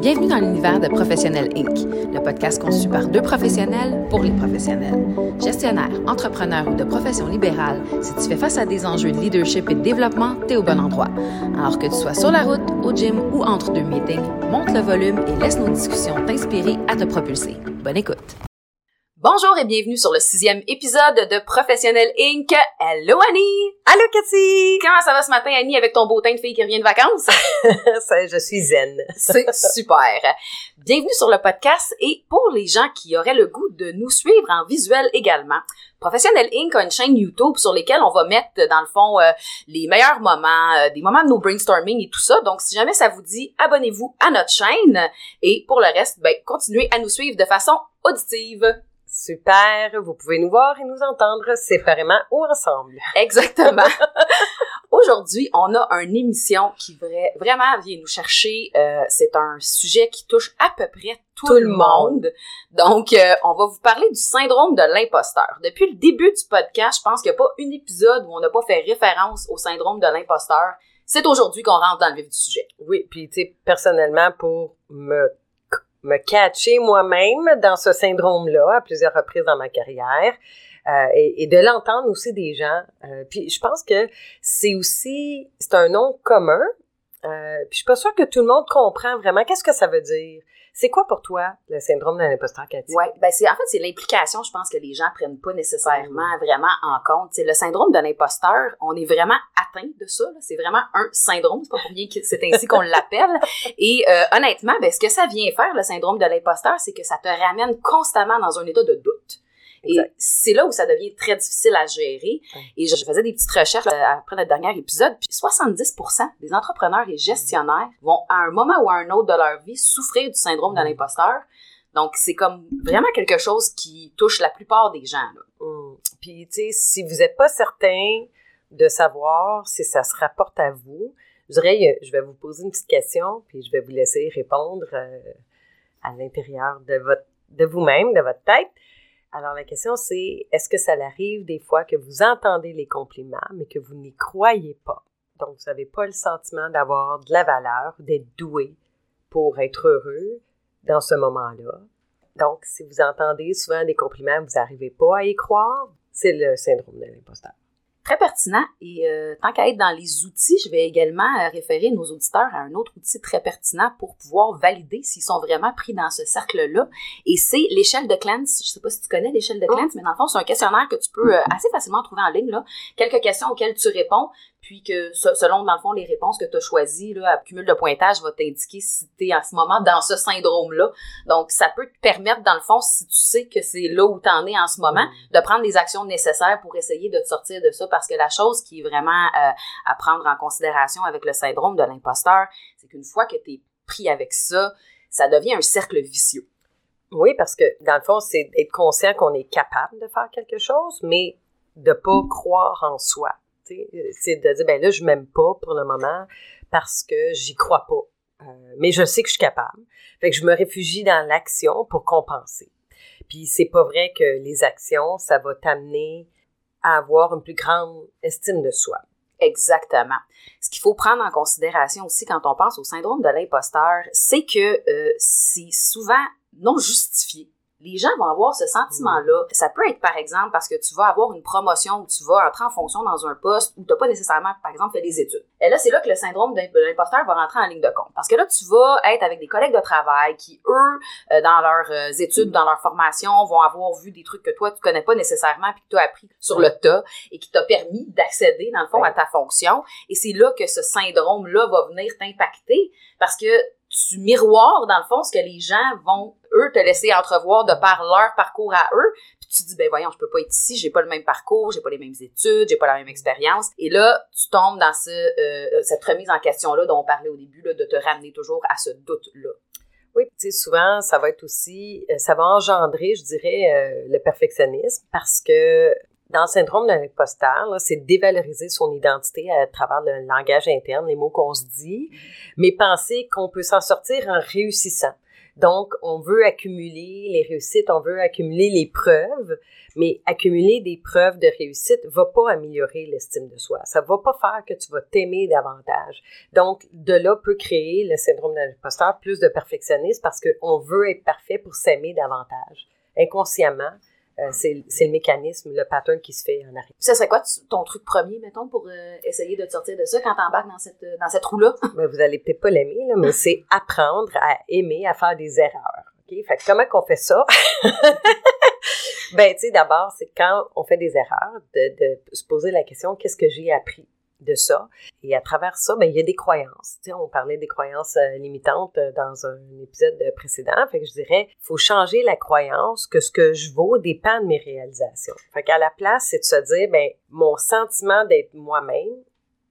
Bienvenue dans l'univers de Professionnel Inc., le podcast conçu par deux professionnels pour les professionnels. Gestionnaire, entrepreneur ou de profession libérale, si tu fais face à des enjeux de leadership et de développement, t'es au bon endroit. Alors que tu sois sur la route, au gym ou entre deux meetings, monte le volume et laisse nos discussions t'inspirer à te propulser. Bonne écoute! Bonjour et bienvenue sur le sixième épisode de Professionnel Inc. Hello Annie! Allô Cathy! Comment ça va ce matin Annie avec ton beau teint de fille qui revient de vacances? je suis zen. C'est super. Bienvenue sur le podcast et pour les gens qui auraient le goût de nous suivre en visuel également, Professionnel Inc. a une chaîne YouTube sur laquelle on va mettre dans le fond euh, les meilleurs moments, euh, des moments de nos brainstorming et tout ça. Donc si jamais ça vous dit, abonnez-vous à notre chaîne et pour le reste, ben continuez à nous suivre de façon auditive. Super, vous pouvez nous voir et nous entendre séparément ou ensemble. Exactement. Aujourd'hui, on a une émission qui vraiment vient nous chercher. Euh, c'est un sujet qui touche à peu près tout, le monde. Donc, euh, on va vous parler du syndrome de l'imposteur. Depuis le début du podcast, je pense qu'il n'y a pas un épisode où on n'a pas fait référence au syndrome de l'imposteur. C'est aujourd'hui qu'on rentre dans le vif du sujet. Oui, puis tu sais, personnellement, pour me me catcher moi-même dans ce syndrome-là à plusieurs reprises dans ma carrière. Euh, et, de l'entendre aussi des gens. Euh, puis je pense que c'est aussi, c'est un nom commun. Euh, puis je suis pas sûre que tout le monde comprend vraiment qu'est-ce que ça veut dire. C'est quoi pour toi le syndrome de l'imposteur, Cathy? Oui, ben c'est en fait c'est l'implication, je pense que les gens prennent pas nécessairement vraiment en compte. C'est le syndrome de l'imposteur, on est vraiment atteint de ça. C'est vraiment un syndrome, c'est pas pour rien que c'est ainsi qu'on l'appelle. Et euh, honnêtement, ben ce que ça vient faire le syndrome de l'imposteur, c'est que ça te ramène constamment dans un état de doute. Et c'est là où ça devient très difficile à gérer. Et je, faisais des petites recherches après notre dernier épisode, puis 70% des entrepreneurs et gestionnaires vont à un moment ou à un autre de leur vie souffrir du syndrome de l'imposteur. Donc, c'est comme vraiment quelque chose qui touche la plupart des gens. Là. Mmh. Puis, tu sais, si vous n'êtes pas certain de savoir si ça se rapporte à vous, je dirais, je vais vous poser une petite question, puis je vais vous laisser répondre euh, à l'intérieur de votre de vous-même, de votre tête. Alors la question c'est, est-ce que ça arrive des fois que vous entendez les compliments, mais que vous n'y croyez pas? Donc, vous n'avez pas le sentiment d'avoir de la valeur, d'être doué pour être heureux dans ce moment-là. Donc, si vous entendez souvent des compliments, vous n'arrivez pas à y croire, c'est le syndrome de l'imposteur très pertinent. Et euh, tant qu'à être dans les outils, je vais également euh, référer nos auditeurs à un autre outil très pertinent pour pouvoir valider s'ils sont vraiment pris dans ce cercle-là. Et c'est l'échelle de Clance. Je sais pas si tu connais l'échelle de Clance, mais dans le fond, c'est un questionnaire que tu peux euh, assez facilement trouver en ligne. Là. Quelques questions auxquelles tu réponds, puis que selon, dans le fond, les réponses que tu as choisies, là, cumul de pointage va t'indiquer si tu es en ce moment dans ce syndrome-là. Donc, ça peut te permettre, dans le fond, si tu sais que c'est là où tu en es en ce moment, mm. de prendre les actions nécessaires pour essayer de te sortir de ça. Parce que la chose qui est vraiment euh, à prendre en considération avec le syndrome de l'imposteur, c'est qu'une fois que tu es pris avec ça, ça devient un cercle vicieux. Oui, parce que dans le fond, c'est d'être conscient qu'on est capable de faire quelque chose, mais de pas croire en soi. C'est de dire, ben là, je m'aime pas pour le moment parce que j'y crois pas. Euh, mais je sais que je suis capable. Fait que je me réfugie dans l'action pour compenser. Puis c'est pas vrai que les actions, ça va t'amener à avoir une plus grande estime de soi. Exactement. Ce qu'il faut prendre en considération aussi quand on pense au syndrome de l'imposteur, c'est que euh, c'est souvent non justifié les gens vont avoir ce sentiment-là. Ça peut être, par exemple, parce que tu vas avoir une promotion ou tu vas entrer en fonction dans un poste où tu n'as pas nécessairement, par exemple, fait des études. Et là, c'est là que le syndrome de l'imposteur va rentrer en ligne de compte. Parce que là, tu vas être avec des collègues de travail qui, eux, euh, dans leurs euh, études, dans leur formation, vont avoir vu des trucs que toi, tu connais pas nécessairement puis que tu as appris sur le tas et qui t'a permis d'accéder, dans le fond, à ta fonction. Et c'est là que ce syndrome-là va venir t'impacter parce que tu miroires, dans le fond, ce que les gens vont, eux, te laisser entrevoir de par leur parcours à eux. Puis tu dis, ben voyons, je peux pas être ici, j'ai pas le même parcours, j'ai pas les mêmes études, j'ai pas la même expérience. Et là, tu tombes dans ce, euh, cette remise en question-là dont on parlait au début, là, de te ramener toujours à ce doute-là. Oui, tu sais, souvent, ça va être aussi, euh, ça va engendrer, je dirais, euh, le perfectionnisme parce que dans le syndrome de l'imposteur, c'est dévaloriser son identité à travers le langage interne, les mots qu'on se dit, mais penser qu'on peut s'en sortir en réussissant. Donc, on veut accumuler les réussites, on veut accumuler les preuves, mais accumuler des preuves de réussite va pas améliorer l'estime de soi. Ça va pas faire que tu vas t'aimer davantage. Donc, de là peut créer le syndrome de l'imposteur, plus de perfectionnisme parce qu'on veut être parfait pour s'aimer davantage. Inconsciemment, euh, c'est le mécanisme, le pattern qui se fait en arrière. Ça serait quoi ton truc premier, mettons, pour euh, essayer de te sortir de ça quand t'embarques dans cette, dans cette roue-là? Ben, vous allez peut-être pas l'aimer, mais c'est apprendre à aimer, à faire des erreurs. OK? Fait comment qu'on fait ça? ben, tu sais, d'abord, c'est quand on fait des erreurs, de, de se poser la question, qu'est-ce que j'ai appris? De ça. Et à travers ça, ben, il y a des croyances. Tu on parlait des croyances euh, limitantes euh, dans un épisode précédent. Fait que je dirais, faut changer la croyance que ce que je vaux dépend de mes réalisations. Fait qu'à la place, c'est de se dire, ben, mon sentiment d'être moi-même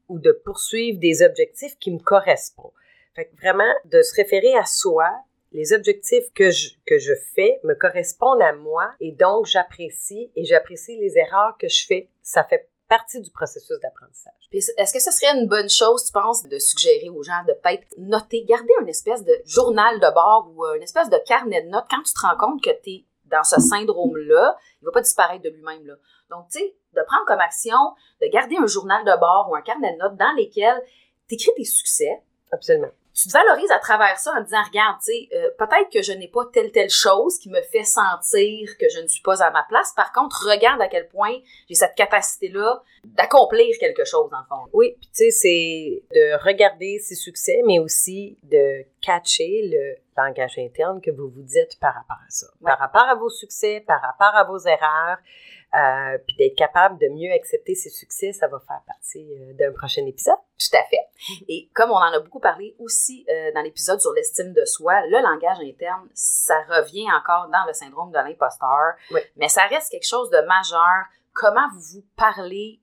ou de poursuivre des objectifs qui me correspondent. Fait que vraiment, de se référer à soi, les objectifs que je, que je fais me correspondent à moi et donc j'apprécie et j'apprécie les erreurs que je fais. Ça fait partie du processus d'apprentissage. Est-ce que ce serait une bonne chose, tu penses, de suggérer aux gens de peut-être noter, garder une espèce de journal de bord ou euh, une espèce de carnet de notes quand tu te rends compte que tu es dans ce syndrome-là, il va pas disparaître de lui-même. Là. Donc, tu sais, de prendre comme action de garder un journal de bord ou un carnet de notes dans lesquels tu écris tes succès. Absolument tu te valorises à travers ça en disant, regarde, tu sais, euh, peut-être que je n'ai pas telle, telle chose qui me fait sentir que je ne suis pas à ma place. Par contre, regarde à quel point j'ai cette capacité-là d'accomplir quelque chose, en fond. Oui, tu sais, c'est de regarder ses succès, mais aussi de catcher le langage interne que vous vous dites par rapport à ça. Par rapport à vos succès, par rapport à vos erreurs, euh, puis d'être capable de mieux accepter ses succès, ça va faire partie euh, d'un prochain épisode. Tout à fait. Et comme on en a beaucoup parlé aussi euh, dans l'épisode sur l'estime de soi, le langage interne, ça revient encore dans le syndrome de l'imposteur, mais ça reste quelque chose de majeur. Comment vous vous parlez,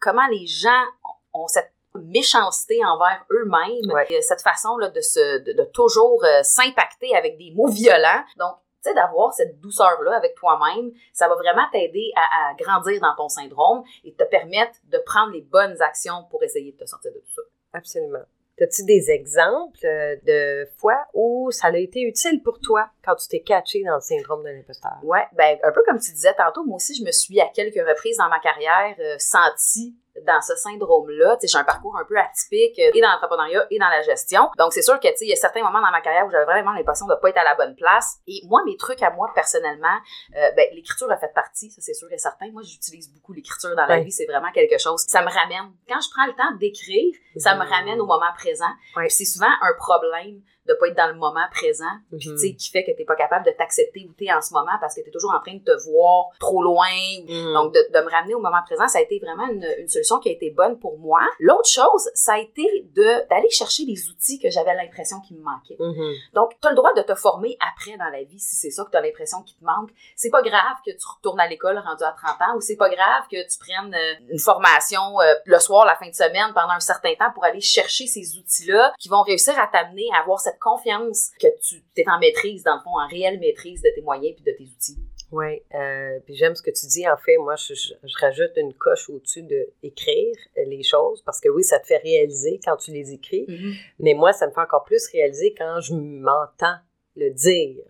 comment les gens ont cette méchanceté envers eux-mêmes, cette façon là, de, se, de, de toujours s'impacter avec des mots violents. Donc, sais, d'avoir cette douceur-là avec toi-même, ça va vraiment t'aider à, grandir dans ton syndrome et te permettre de prendre les bonnes actions pour essayer de te sortir de tout ça. Absolument. As-tu des exemples euh, de fois où ça a été utile pour toi quand tu t'es catché dans le syndrome de l'imposteur? Ouais, ben un peu comme tu disais tantôt, moi aussi je me suis à quelques reprises dans ma carrière euh, senti dans ce syndrome-là. Tu sais, j'ai un parcours un peu atypique euh, et dans l'entrepreneuriat et dans la gestion. Donc, c'est sûr que, tu sais, il y a certains moments dans ma carrière où j'avais vraiment l'impression de pas être à la bonne place. Et moi, mes trucs à moi, personnellement, euh, ben, l'écriture a fait partie, ça c'est sûr et certain. Moi, j'utilise beaucoup l'écriture dans la vie. C'est vraiment quelque chose. Ça me ramène. Quand je prends le temps d'écrire, ça me ramène au moment présent. C'est souvent un problème de pas être dans le moment présent, puis mhm. tu sais, qui fait que t'es pas capable de t'accepter où t'es en ce moment parce que t'es toujours en train de te voir trop loin. Mhm. Donc, de, de, me ramener au moment présent, ça a été vraiment une, une solution qui a été bonne pour moi. L'autre chose, ça a été de d'aller chercher les outils que j'avais l'impression qu'il me manquaient. Mhm. Donc, tu as le droit de te former après dans la vie si c'est ça que tu as l'impression qu'il te manque. C'est pas grave que tu retournes à l'école rendu à 30 ans ou c'est pas grave que tu prennes euh, une formation euh, le soir, la fin de semaine pendant un certain temps pour aller chercher ces outils-là qui vont réussir à t'amener à avoir cette confiance que tu es en maîtrise, dans le fond, en réelle maîtrise de tes moyens puis de tes outils? Oui, euh, puis j'aime ce que tu dis. En fait, moi, je, rajoute une coche au-dessus de écrire les choses parce que oui, ça te fait réaliser quand tu les écris, mm-hmm. mais moi, ça me fait encore plus réaliser quand je m'entends le dire.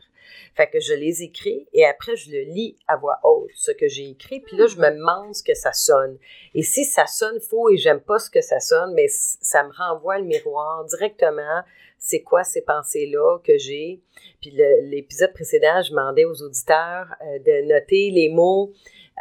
Fait que je les écris et après je le lis à voix haute, ce que j'ai écrit, puis là je me demande ce que ça sonne. Et si ça sonne faux et j'aime pas ce que ça sonne, mais ça me renvoie le miroir directement c'est quoi ces pensées-là que j'ai? Puis l'épisode précédent, je demandais aux auditeurs euh, de noter les mots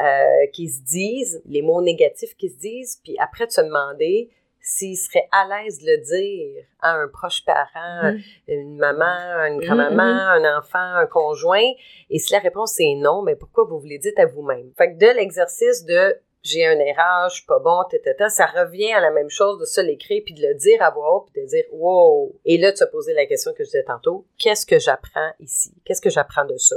euh, qui se disent, les mots négatifs qui se disent, puis après de se demander s'ils seraient à l'aise de le dire à un proche parent, mm. une maman, une grand-maman, mm-hmm. un enfant, un conjoint. Et si la réponse est non, mais pourquoi vous vous les dites à vous-même? Fait que de l'exercice de j'ai un erreur, je suis pas bon, tata, ça revient à la même chose de se l'écrire puis de le dire à voix haute puis de dire wow. Et là, de se poser la question que je disais tantôt, qu'est-ce que j'apprends ici? Qu'est-ce que j'apprends de ça?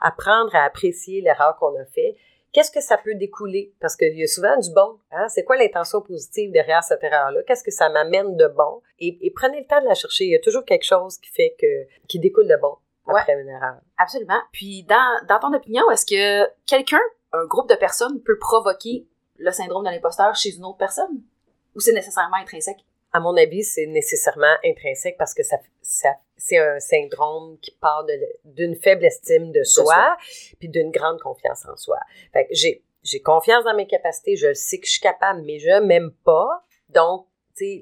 Apprendre à apprécier l'erreur qu'on a fait. Qu'est-ce que ça peut découler? Parce qu'il y a souvent du bon. Hein? C'est quoi l'intention positive derrière cette erreur-là? Qu'est-ce que ça m'amène de bon? Et, prenez le temps de la chercher. Il y a toujours quelque chose qui fait que, qui découle de bon après une erreur. Absolument. Puis, dans, dans ton opinion, est-ce que quelqu'un un groupe de personnes peut provoquer le syndrome de l'imposteur chez une autre personne? Ou c'est nécessairement intrinsèque? À mon avis, c'est nécessairement intrinsèque parce que ça, ça c'est un syndrome qui part d'une faible estime de soi, puis d'une grande confiance en soi. Fait j'ai confiance dans mes capacités, je sais que je suis capable, mais je m'aime pas. Donc,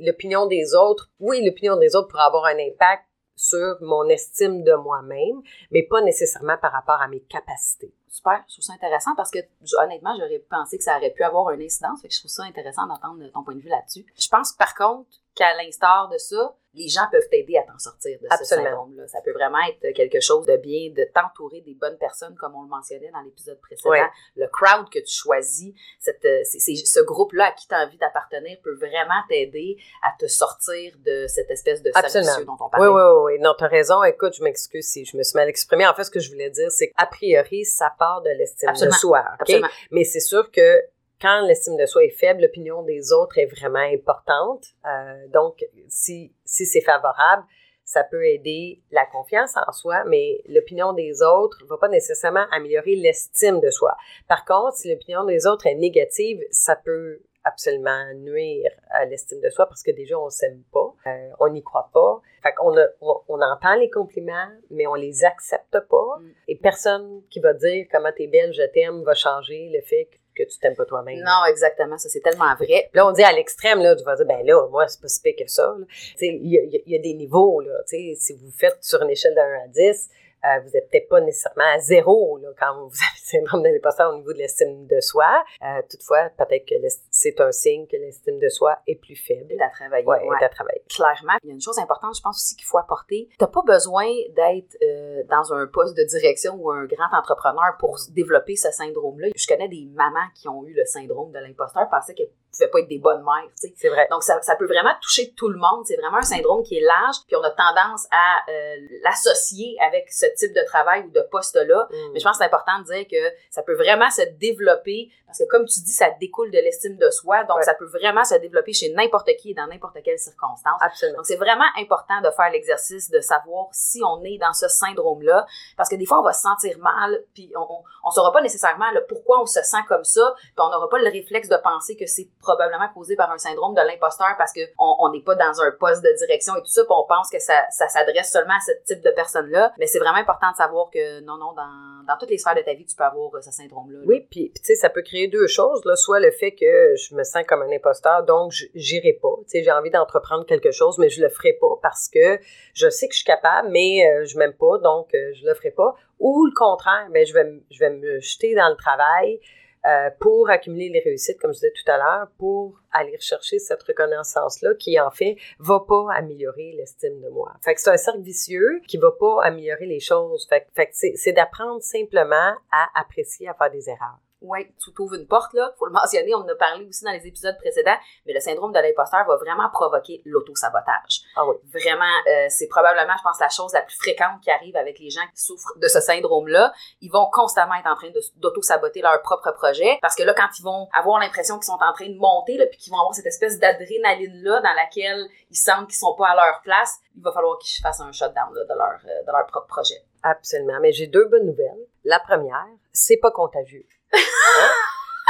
l'opinion des autres, oui, l'opinion des autres pourrait avoir un impact sur mon estime de moi-même, mais pas nécessairement par rapport à mes capacités. Super, je trouve ça intéressant parce que honnêtement, j'aurais pensé que ça aurait pu avoir une incidence, fait que je trouve ça intéressant d'entendre ton point de vue là-dessus. Je pense par contre qu'à l'instar de ça, les gens peuvent t'aider à t'en sortir de ce syndrome-là. Ça peut vraiment être quelque chose de bien, de t'entourer des bonnes personnes, comme on le mentionnait dans l'épisode précédent. Le crowd que tu choisis, cette, euh, ce groupe-là à qui tu as envie d'appartenir peut vraiment t'aider à te sortir de cette espèce de cercle dont on parlait. Oui, oui, oui. Non, tu as raison. Écoute, je m'excuse si je me suis mal exprimée. En fait, ce que je voulais dire, c'est qu'a priori, ça part de l'estime de soi. Absolument. Mais c'est sûr que quand l'estime de soi est faible, l'opinion des autres est vraiment importante. Euh, donc, si, si c'est favorable, ça peut aider la confiance en soi, mais l'opinion des autres ne va pas nécessairement améliorer l'estime de soi. Par contre, si l'opinion des autres est négative, ça peut absolument nuire à l'estime de soi parce que déjà on s'aime pas, euh, on n'y croit pas. Fait qu'on on, on, entend les compliments, mais on les accepte pas. Mm. Et personne qui va dire comment t'es belle, je t'aime, va changer le fait que que tu t'aimes pas toi-même. Non, exactement. Ça, c'est tellement vrai. Là, on dit à l'extrême, là, tu vas dire, ben là, moi, c'est pas si pire que ça. Tu il y y a, des niveaux, là. Tu sais, si vous faites sur une échelle de 1 à 10, euh, vous n'êtes peut-être pas nécessairement à zéro là, quand vous avez le syndrome de l'imposteur au niveau de l'estime de soi. Euh, toutefois, peut-être que c'est un signe que l'estime de soi est plus faible. Est à travailler. Ouais, Est à travailler. Clairement. Il y a une chose importante, je pense aussi qu'il faut apporter. Tu n'as pas besoin d'être euh, dans un poste de direction ou un grand entrepreneur pour développer ce syndrome-là. Je connais des mamans qui ont eu le syndrome de l'imposteur, pensaient qu'elles pouvaient pas être des bonnes mères. C'est vrai. Donc, ça, ça, peut vraiment toucher tout le monde. C'est vraiment un syndrome qui est large, puis on a tendance à euh, l'associer avec ce type de travail ou de poste-là. Mm. Mais je pense que c'est important de dire que ça peut vraiment se développer, parce que comme tu dis, ça découle de l'estime de soi, donc ça peut vraiment se développer chez n'importe qui et dans n'importe quelle circonstance. Absolument. Donc, c'est vraiment important de faire l'exercice de savoir si on est dans ce syndrome-là, parce que des fois, on va se sentir mal, puis on, on, saura pas nécessairement le pourquoi on se sent comme ça, puis on n'aura pas le réflexe de penser que c'est probablement causé par un syndrome de l'imposteur parce qu'on on n'est pas dans un poste de direction et tout ça, puis on pense que ça, s'adresse seulement à ce type de personnes-là. Mais c'est vraiment important de savoir que non, non, dans, dans toutes les sphères de ta vie, tu peux avoir euh, ce syndrome-là. Oui, puis tu sais, ça peut créer deux choses. Là. Soit le fait que je me sens comme un imposteur, donc j'irai pas. Tu sais, j'ai envie d'entreprendre quelque chose, mais je le ferai pas parce que je sais que je suis capable, mais euh, je m'aime pas, donc euh, je le ferai pas. Ou le contraire, ben, je, vais, je vais me jeter dans le travail, euh, pour accumuler les réussites, comme je disais tout à l'heure, pour aller rechercher cette reconnaissance-là qui, en fait, va pas améliorer l'estime de moi. Fait que c'est un cercle vicieux qui va pas améliorer les choses. Fait, fait que c'est d'apprendre simplement à apprécier, à faire des erreurs. Oui, tu t'ouvres une porte, là. Faut le mentionner, on en a parlé aussi dans les épisodes précédents, mais le syndrome de l'imposteur va vraiment provoquer l'auto-sabotage. Ah oui. Vraiment, euh, c'est probablement, je pense, la chose la plus fréquente qui arrive avec les gens qui souffrent de ce syndrome-là. Ils vont constamment être en train d'auto-saboter leur propre projet parce que là, quand ils vont avoir l'impression qu'ils sont en train de monter, là, puis qu'ils vont avoir cette espèce d'adrénaline-là dans laquelle ils sentent qu'ils sont pas à leur place, il va falloir qu'ils fassent un shutdown là, de, leur, euh, de leur propre projet. Absolument. Mais j'ai deux bonnes nouvelles. La première, c'est pas contagieux.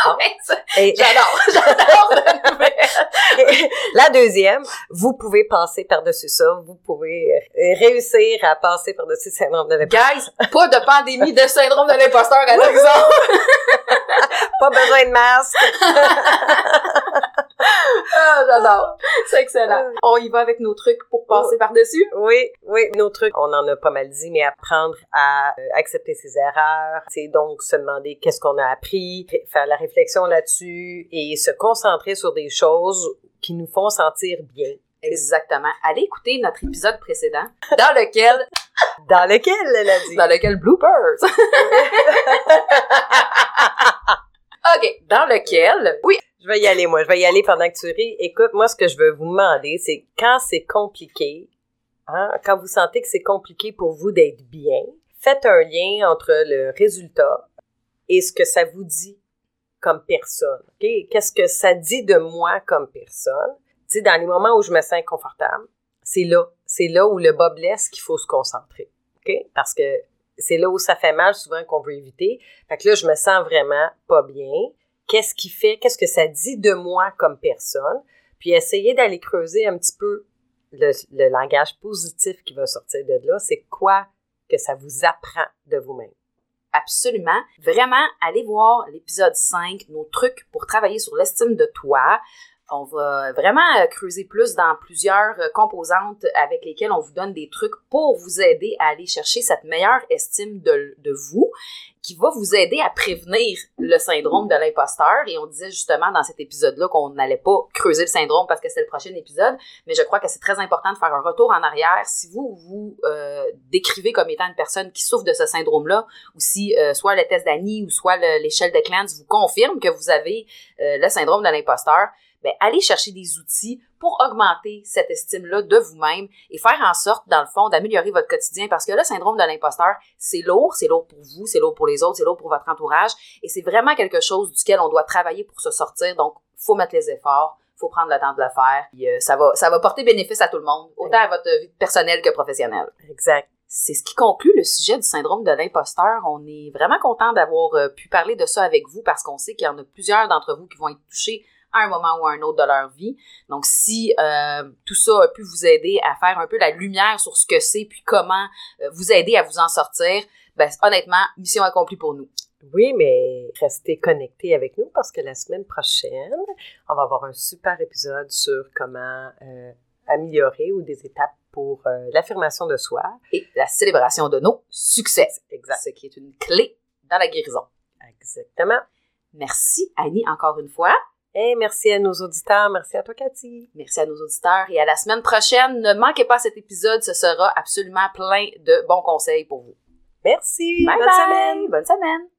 Ah j'adore, j'adore la deuxième, vous pouvez passer par-dessus ça, vous pouvez euh, réussir à passer par-dessus le syndrome de l'imposteur. Guys, pas de pandémie de syndrome de l'imposteur à l'horizon. pas besoin de masque. ah, j'adore. C'est excellent. On y va avec nos trucs pour passer par-dessus? Oui, oui, nos trucs, on en a pas mal dit, mais apprendre à euh, accepter ses erreurs, c'est donc se demander qu'est-ce qu'on a appris, faire la réflexion là-dessus et se concentrer sur des choses qui nous font sentir bien. Exactement. Allez écouter notre épisode précédent dans lequel dans lequel elle a dit? Dans lequel bloopers. OK, dans lequel oui, je vais y aller, moi. Je vais y aller pendant que tu ris. Écoute, moi, ce que je veux vous demander, c'est quand c'est compliqué, hein, quand vous sentez que c'est compliqué pour vous d'être bien, faites un lien entre le résultat et ce que ça vous dit comme personne. Qu'est-ce que ça dit de moi comme personne? Tu sais, dans les moments où je me sens inconfortable, c'est là. C'est là où le bas blesse qu'il faut se concentrer. OK? Parce que c'est là où ça fait mal souvent qu'on veut éviter. Fait que là, je me sens vraiment pas bien qu'est-ce qui fait, qu'est-ce que ça dit de moi comme personne. Puis essayez d'aller creuser un petit peu le, langage positif qui va sortir de là. C'est quoi que ça vous apprend de vous-même? Absolument. Vraiment, allez voir l'épisode 5, nos trucs pour travailler sur l'estime de toi. On va vraiment euh, creuser plus dans plusieurs euh, composantes avec lesquelles on vous donne des trucs pour vous aider à aller chercher cette meilleure estime de vous qui va vous aider à prévenir le syndrome de l'imposteur. Et on disait justement dans cet épisode-là qu'on n'allait pas creuser le syndrome parce que c'est le prochain épisode, mais je crois que c'est très important de faire un retour en arrière. Si vous vous euh, décrivez comme étant une personne qui souffre de ce syndrome-là, ou si euh, soit le test d'Annie ou soit l'échelle de Clance vous confirme que vous avez euh, le syndrome de l'imposteur, ben, allez chercher des outils pour augmenter cette estime-là de vous-même et faire en sorte, dans le fond, d'améliorer votre quotidien parce que le syndrome de l'imposteur, c'est lourd, c'est lourd pour vous, c'est lourd pour les autres, c'est lourd pour votre entourage et c'est vraiment quelque chose duquel on doit travailler pour se sortir. Donc, faut mettre les efforts, faut prendre le temps de le faire. Puis, euh, ça va, ça va porter bénéfice à tout le monde, autant à votre vie personnelle que professionnelle. Exact. C'est ce qui conclut le sujet du syndrome de l'imposteur. On est vraiment content d'avoir euh, pu parler de ça avec vous parce qu'on sait qu'il y en a plusieurs d'entre vous qui vont être touchés à un moment ou à un autre de leur vie. Donc, si euh, tout ça a pu vous aider à faire un peu la lumière sur ce que c'est, puis comment euh, vous aider à vous en sortir, ben, honnêtement, mission accomplie pour nous. Oui, mais restez connectés avec nous parce que la semaine prochaine, on va avoir un super épisode sur comment euh, améliorer ou des étapes pour l'affirmation de soi. Et la célébration de nos succès. Exact. Ce qui est une clé dans la guérison. Exactement. Merci Annie encore une fois. Et merci à nos auditeurs. Merci à toi, Cathy. Merci à nos auditeurs. Et à la semaine prochaine. Ne manquez pas cet épisode. Ce sera absolument plein de bons conseils pour vous. Merci. Bonne semaine. Bonne semaine.